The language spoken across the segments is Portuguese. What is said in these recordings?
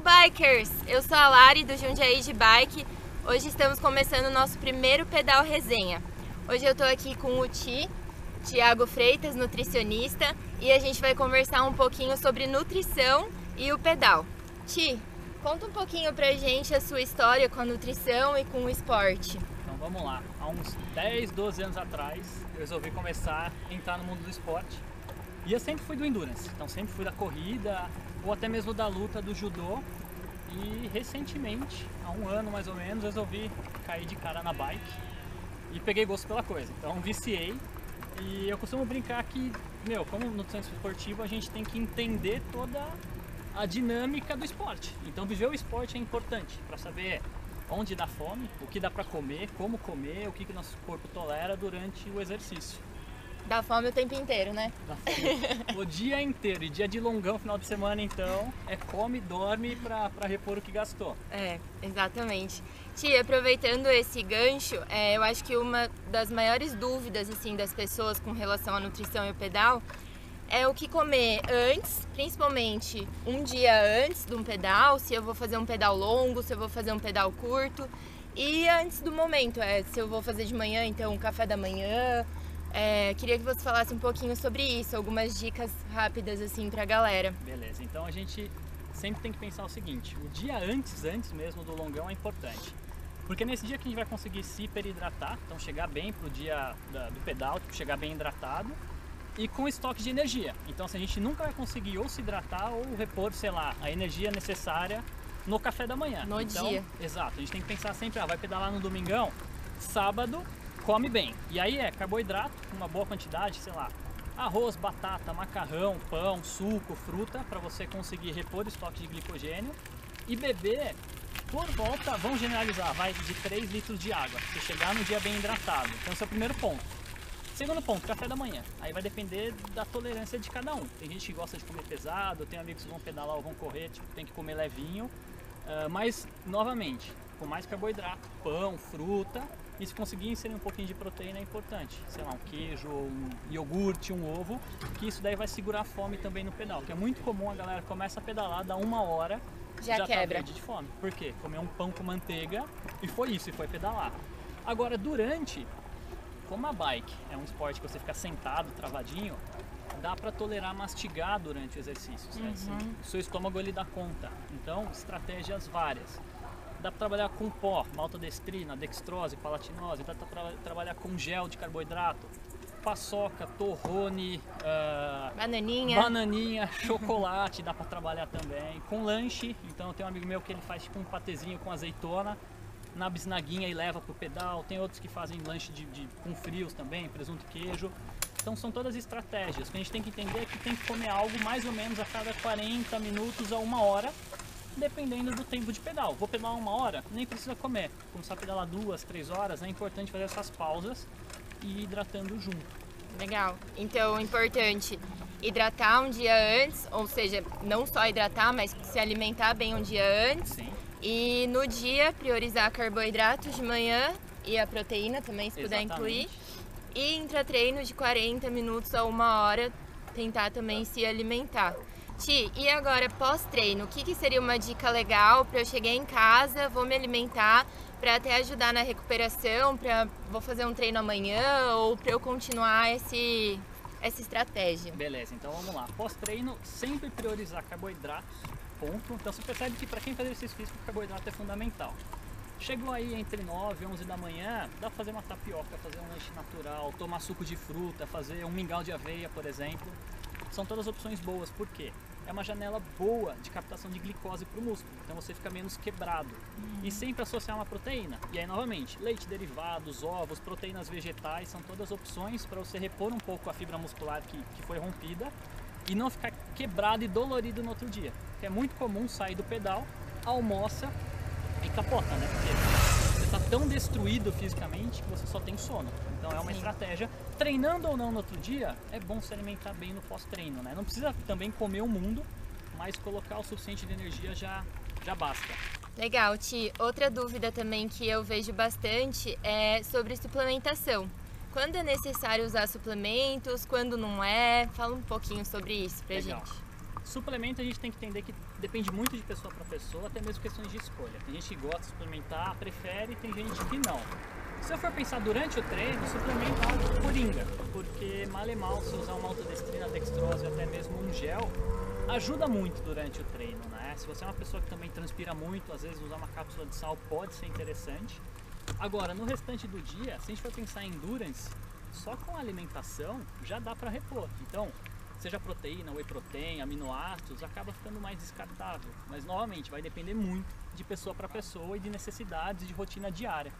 Bikers! Eu sou a Lari do Jundiaí de Bike. Hoje estamos começando o nosso primeiro pedal resenha. Hoje eu tô aqui com o Ti, Tiago Freitas, nutricionista, e a gente vai conversar um pouquinho sobre nutrição e o pedal. Ti, conta um pouquinho pra gente a sua história com a nutrição e com o esporte. Então vamos lá. Há uns 10, 12 anos atrás, eu resolvi começar a entrar no mundo do esporte. E eu sempre fui do endurance, então sempre fui da corrida ou até mesmo da luta do judô. E recentemente, há um ano mais ou menos, resolvi cair de cara na bike e peguei gosto pela coisa. Então viciei e eu costumo brincar que, meu, como nutricionista esportivo, a gente tem que entender toda a dinâmica do esporte. Então viver o esporte é importante para saber onde dá fome, o que dá para comer, como comer, o que, que nosso corpo tolera durante o exercício. Dá fome o tempo inteiro, né? Dá fome o dia inteiro. E dia de longão, final de semana, então, é come, dorme para repor o que gastou. É, exatamente. Tia, aproveitando esse gancho, é, eu acho que uma das maiores dúvidas assim das pessoas com relação à nutrição e o pedal é o que comer antes, principalmente um dia antes de um pedal, se eu vou fazer um pedal longo, se eu vou fazer um pedal curto, e antes do momento, é, se eu vou fazer de manhã, então café da manhã. É, queria que você falasse um pouquinho sobre isso, algumas dicas rápidas assim pra galera. Beleza, então a gente sempre tem que pensar o seguinte, o dia antes, antes mesmo do longão é importante. Porque nesse dia que a gente vai conseguir se hiperidratar, então chegar bem pro dia da, do pedal, tipo, chegar bem hidratado, e com estoque de energia. Então assim, a gente nunca vai conseguir ou se hidratar ou repor, sei lá, a energia necessária no café da manhã. No então, dia. Exato, a gente tem que pensar sempre, ah, vai pedalar no domingão, sábado, come bem. E aí é carboidrato, uma boa quantidade, sei lá, arroz, batata, macarrão, pão, suco, fruta, para você conseguir repor o estoque de glicogênio e beber por volta, vamos generalizar, vai de 3 litros de água, você chegar no dia bem hidratado. Então esse é o primeiro ponto. Segundo ponto, café da manhã. Aí vai depender da tolerância de cada um. Tem gente que gosta de comer pesado, tem amigos que vão pedalar ou vão correr, tipo, tem que comer levinho. Uh, mas, novamente, com mais carboidrato, pão, fruta, e se conseguir inserir um pouquinho de proteína é importante. Sei lá, um queijo, um iogurte, um ovo, que isso daí vai segurar a fome também no pedal. Que é muito comum a galera começa a pedalar, dá uma hora, Já já quebra. tá de fome. Por quê? Comeu um pão com manteiga e foi isso, e foi pedalar. Agora, durante como a bike é um esporte que você fica sentado, travadinho, dá para tolerar mastigar durante o exercício? Uhum. O seu estômago ele dá conta. Então, estratégias várias. Dá para trabalhar com pó, maltodestrina, dextrose, palatinose, dá para tra trabalhar com gel de carboidrato, paçoca, torrone, uh, Bananinha. bananinha, chocolate, dá para trabalhar também. Com lanche, então tem um amigo meu que ele faz tipo um patezinho com azeitona, na bisnaguinha e leva pro pedal. Tem outros que fazem lanche de, de, com frios também, presunto e queijo. Então são todas estratégias. O que a gente tem que entender é que tem que comer algo mais ou menos a cada 40 minutos a uma hora, dependendo do tempo de pedal. Vou pedalar uma hora, nem precisa comer. Começar a pedalar duas, três horas, é importante fazer essas pausas e ir hidratando junto. Legal. Então, importante hidratar um dia antes, ou seja, não só hidratar, mas se alimentar bem um dia antes. Sim. E no dia, priorizar carboidratos de manhã e a proteína também, se puder Exatamente. incluir. E intratreino de 40 minutos a uma hora, tentar também se alimentar. Ti, e agora pós-treino, o que, que seria uma dica legal para eu chegar em casa, vou me alimentar para até ajudar na recuperação, para vou fazer um treino amanhã ou para eu continuar esse, essa estratégia? Beleza, então vamos lá. Pós-treino, sempre priorizar carboidratos, ponto. Então você percebe que para quem faz exercício físico, carboidrato é fundamental. Chegou aí entre 9 e 11 da manhã, dá pra fazer uma tapioca, fazer um lanche natural, tomar suco de fruta, fazer um mingau de aveia, por exemplo. São todas opções boas, por quê? É uma janela boa de captação de glicose para o músculo, então você fica menos quebrado. E sempre associar uma proteína. E aí, novamente, leite derivados, ovos, proteínas vegetais, são todas opções para você repor um pouco a fibra muscular que, que foi rompida e não ficar quebrado e dolorido no outro dia. Porque é muito comum sair do pedal, almoça e capota, né? Porque tão destruído fisicamente que você só tem sono. Então é uma Sim. estratégia. Treinando ou não no outro dia, é bom se alimentar bem no pós-treino, né? Não precisa também comer o mundo, mas colocar o suficiente de energia já, já basta. Legal, Ti. Outra dúvida também que eu vejo bastante é sobre suplementação. Quando é necessário usar suplementos, quando não é? Fala um pouquinho sobre isso pra Legal. gente. Suplemento a gente tem que entender que depende muito de pessoa para pessoa, até mesmo questões de escolha. Tem gente que gosta de suplementar, prefere, tem gente que não. Se eu for pensar durante o treino, suplemento é coringa, porque mal e mal se usar uma autodestrina, dextrose até mesmo um gel, ajuda muito durante o treino, né? Se você é uma pessoa que também transpira muito, às vezes usar uma cápsula de sal pode ser interessante. Agora, no restante do dia, se a gente for pensar em endurance, só com alimentação já dá para repor. Então, seja proteína, whey protein, aminoácidos, acaba ficando mais descartável. Mas novamente vai depender muito de pessoa para pessoa e de necessidades de rotina diária.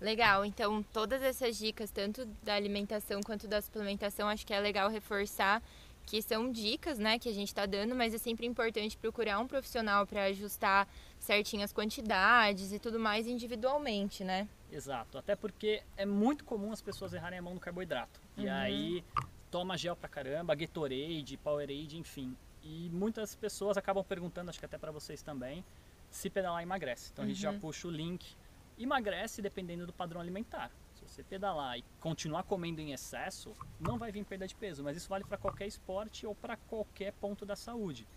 Legal, então todas essas dicas, tanto da alimentação quanto da suplementação, acho que é legal reforçar que são dicas, né, que a gente está dando, mas é sempre importante procurar um profissional para ajustar certinho as quantidades e tudo mais individualmente, né? Exato, até porque é muito comum as pessoas errarem a mão no carboidrato. Uhum. E aí toma gel pra caramba, Gatorade, Powerade, enfim. E muitas pessoas acabam perguntando, acho que até para vocês também, se pedalar emagrece. Então a gente já uhum. puxa o link. Emagrece dependendo do padrão alimentar. Se você pedalar e continuar comendo em excesso, não vai vir perda de peso, mas isso vale para qualquer esporte ou para qualquer ponto da saúde.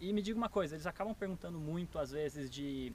E me diga uma coisa, eles acabam perguntando muito às vezes de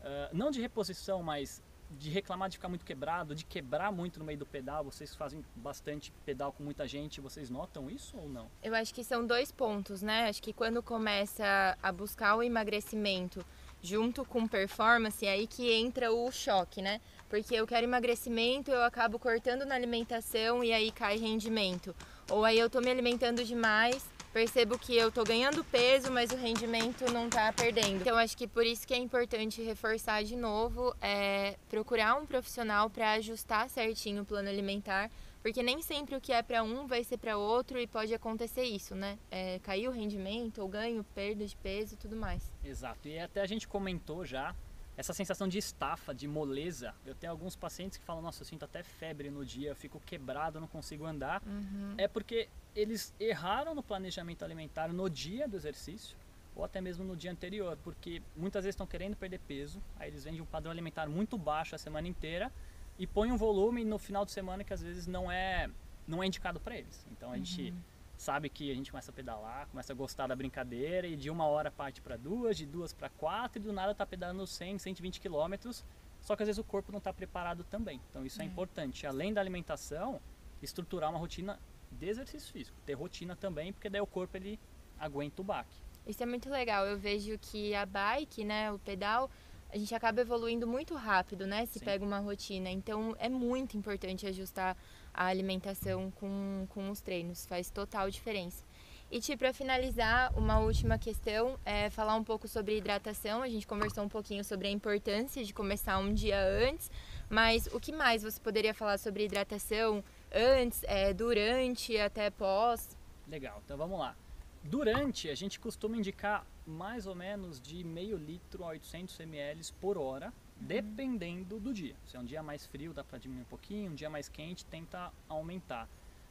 uh, não de reposição, mas de reclamar de ficar muito quebrado, de quebrar muito no meio do pedal, vocês fazem bastante pedal com muita gente, vocês notam isso ou não? Eu acho que são dois pontos, né? Acho que quando começa a buscar o emagrecimento junto com performance, é aí que entra o choque, né? Porque eu quero emagrecimento, eu acabo cortando na alimentação e aí cai rendimento. Ou aí eu tô me alimentando demais percebo que eu tô ganhando peso, mas o rendimento não tá perdendo. Então acho que por isso que é importante reforçar de novo, é, procurar um profissional para ajustar certinho o plano alimentar, porque nem sempre o que é para um vai ser para outro e pode acontecer isso, né? É, cair o rendimento, ou ganho, perda de peso tudo mais. Exato. E até a gente comentou já essa sensação de estafa, de moleza. Eu tenho alguns pacientes que falam: Nossa, eu sinto até febre no dia, eu fico quebrado, não consigo andar. Uhum. É porque eles erraram no planejamento alimentar no dia do exercício ou até mesmo no dia anterior, porque muitas vezes estão querendo perder peso, aí eles vendem um padrão alimentar muito baixo a semana inteira e põem um volume no final de semana que às vezes não é não é indicado para eles. Então a uhum. gente sabe que a gente começa a pedalar, começa a gostar da brincadeira e de uma hora parte para duas, de duas para quatro e do nada tá pedalando 100, 120 quilômetros, só que às vezes o corpo não está preparado também. Então isso é. é importante, além da alimentação, estruturar uma rotina de exercício físico, ter rotina também, porque daí o corpo ele aguenta o baque. Isso é muito legal. Eu vejo que a bike, né, o pedal, a gente acaba evoluindo muito rápido, né? Se Sim. pega uma rotina. Então é muito importante ajustar a alimentação com, com os treinos, faz total diferença. E Ti, para finalizar, uma última questão é falar um pouco sobre hidratação. A gente conversou um pouquinho sobre a importância de começar um dia antes, mas o que mais você poderia falar sobre hidratação antes, é, durante, até pós? Legal, então vamos lá. Durante, a gente costuma indicar mais ou menos de meio litro a 800 ml por hora. Dependendo do dia. Se é um dia mais frio, dá para diminuir um pouquinho, um dia mais quente, tenta aumentar.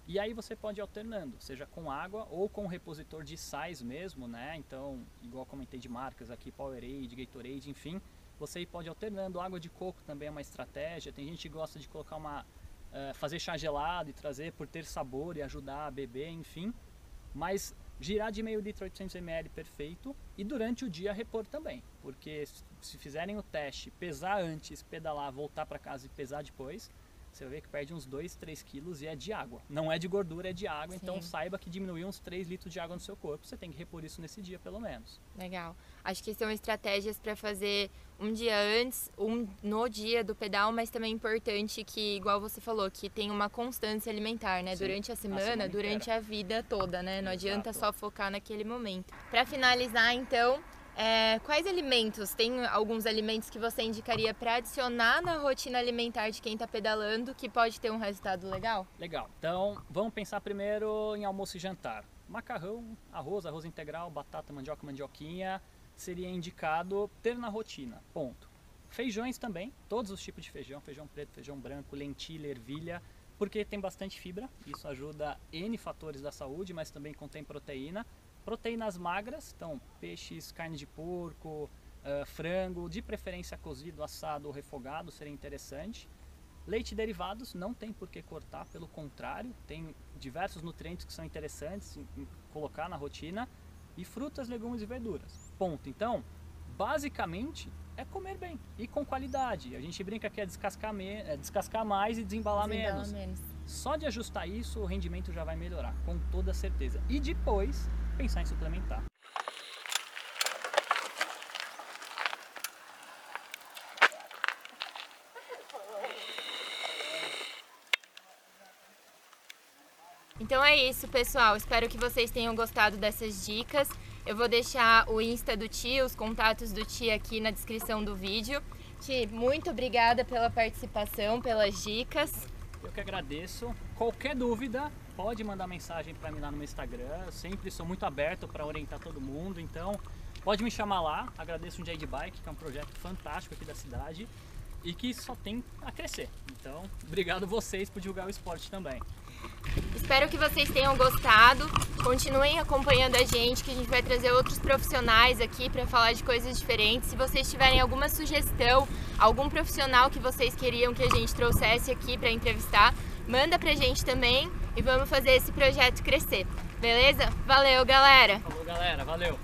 E aí você pode alternando, seja com água ou com repositor de sais mesmo, né? Então, igual comentei de marcas aqui, Powerade, Gatorade, enfim, você pode alternando. Água de coco também é uma estratégia. Tem gente que gosta de colocar uma uh, fazer chá gelado e trazer por ter sabor e ajudar a beber, enfim. Mas girar de meio litro a 800 ml perfeito e durante o dia repor também, porque se fizerem o teste, pesar antes, pedalar, voltar para casa e pesar depois, você vai ver que perde uns 2, 3 quilos e é de água. Não é de gordura, é de água. Então Sim. Então saiba que diminuiu uns 3 litros de água no seu corpo. Você tem que repor isso nesse dia, pelo menos. Legal. Acho que são estratégias para fazer um dia antes, um no dia do pedal, mas também é importante que, igual você falou, que tem uma constância alimentar, né? Sim, durante a semana, a semana durante a vida toda, né? Não Exato. adianta só focar naquele momento. Para finalizar, então, é, quais alimentos? Tem alguns alimentos que você indicaria para adicionar na rotina alimentar de quem está pedalando que pode ter um resultado legal? Legal. Então, vamos pensar primeiro em almoço e jantar. Macarrão, arroz, arroz integral, batata, mandioca, mandioquinha seria indicado ter na rotina. Ponto. Feijões também, todos os tipos de feijão, feijão preto, feijão branco, lentilha, ervilha, porque tem bastante fibra, isso ajuda N fatores da saúde, mas também contém proteína Proteínas magras, então peixes, carne de porco, uh, frango, de preferência cozido, assado ou refogado seria interessante. Leite derivados não tem por que cortar, pelo contrário, tem diversos nutrientes que são interessantes colocar na rotina. e frutas, legumes e verduras. Ponto. Então, basicamente é comer bem e com qualidade. A gente brinca que é descascar, me é descascar mais e desembalar, Desembala menos. menos. Só de ajustar isso, o rendimento já vai melhorar, com toda certeza. E depois, pensar em suplementar. Então é isso, pessoal. Espero que vocês tenham gostado dessas dicas. Eu vou deixar o Insta do Ti, os contatos do Ti aqui na descrição do vídeo. Ti, muito obrigada pela participação, pelas dicas. Eu que agradeço. Qualquer dúvida, pode mandar mensagem para mim lá no meu Instagram. Eu sempre sou muito aberto para orientar todo mundo, então pode me chamar lá. Agradeço o Jade Bike, que é um projeto fantástico aqui da cidade e que só tem a crescer. Então, obrigado vocês por divulgar o esporte também. Espero que vocês tenham gostado. Continuem acompanhando a gente, que a gente vai trazer outros profissionais aqui para falar de coisas diferentes. Se vocês tiverem alguma sugestão, algum profissional que vocês queriam que a gente trouxesse aqui para entrevistar, manda pra gente também e vamos fazer esse projeto crescer. Beleza? Valeu, galera! Falou, galera. Valeu!